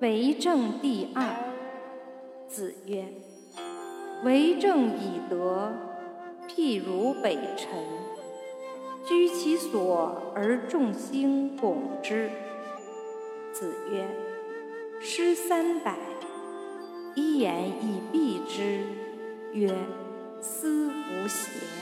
为政第二子曰为政以德譬如北辰居其所而众星拱之。子曰诗三百一言以蔽之曰思无邪。